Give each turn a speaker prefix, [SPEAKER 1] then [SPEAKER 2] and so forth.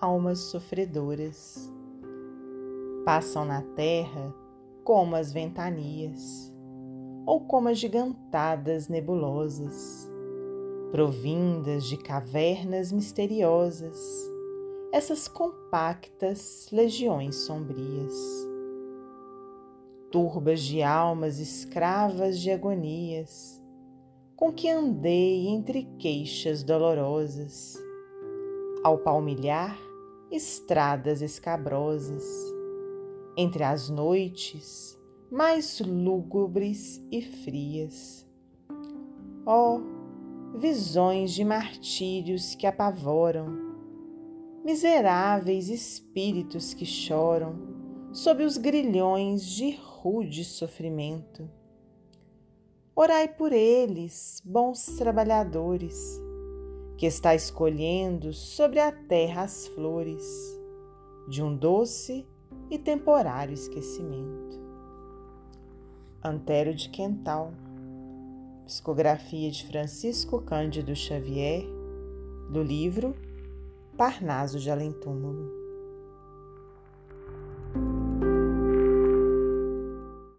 [SPEAKER 1] almas sofredoras. Passam na terra como as ventanias, ou como as gigantadas nebulosas, provindas de cavernas misteriosas, essas compactas legiões sombrias. Turbas de almas escravas de agonias, com que andei entre queixas dolorosas, ao palmilhar estradas escabrosas, entre as noites mais lúgubres e frias. Oh, visões de martírios que apavoram, miseráveis espíritos que choram sob os grilhões de rude sofrimento Orai por eles, bons trabalhadores, que está escolhendo sobre a terra as flores de um doce e temporário esquecimento. Antero de Quental, psicografia de Francisco Cândido Xavier, do livro Parnaso de Além Túmulo.